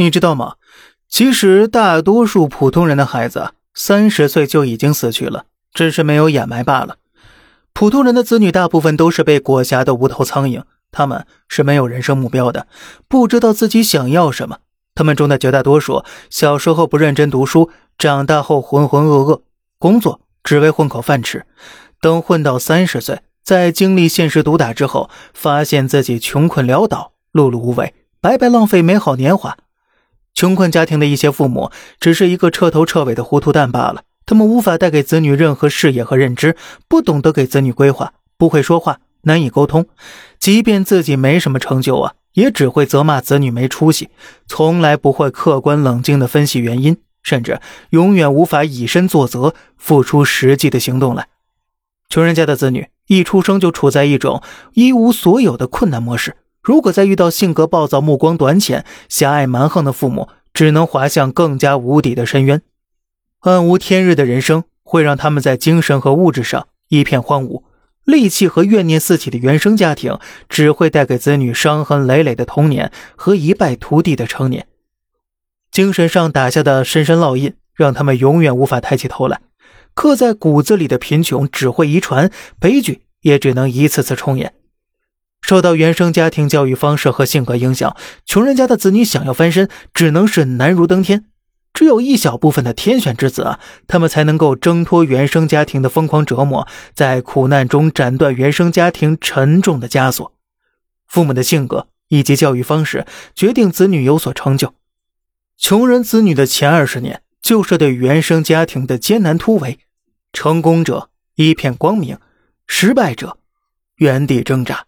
你知道吗？其实大多数普通人的孩子三十岁就已经死去了，只是没有掩埋罢了。普通人的子女大部分都是被裹挟的无头苍蝇，他们是没有人生目标的，不知道自己想要什么。他们中的绝大多数小时候不认真读书，长大后浑浑噩噩，工作只为混口饭吃。等混到三十岁，在经历现实毒打之后，发现自己穷困潦倒、碌碌无为，白白浪费美好年华。穷困家庭的一些父母只是一个彻头彻尾的糊涂蛋罢了，他们无法带给子女任何视野和认知，不懂得给子女规划，不会说话，难以沟通。即便自己没什么成就啊。也只会责骂子女没出息，从来不会客观冷静地分析原因，甚至永远无法以身作则，付出实际的行动来。穷人家的子女一出生就处在一种一无所有的困难模式，如果再遇到性格暴躁、目光短浅、狭隘蛮横的父母，只能滑向更加无底的深渊。暗无天日的人生会让他们在精神和物质上一片荒芜。戾气和怨念四起的原生家庭，只会带给子女伤痕累累的童年和一败涂地的成年。精神上打下的深深烙印，让他们永远无法抬起头来。刻在骨子里的贫穷只会遗传，悲剧也只能一次次重演。受到原生家庭教育方式和性格影响，穷人家的子女想要翻身，只能是难如登天。只有一小部分的天选之子啊，他们才能够挣脱原生家庭的疯狂折磨，在苦难中斩断原生家庭沉重的枷锁。父母的性格以及教育方式决定子女有所成就。穷人子女的前二十年就是对原生家庭的艰难突围，成功者一片光明，失败者原地挣扎。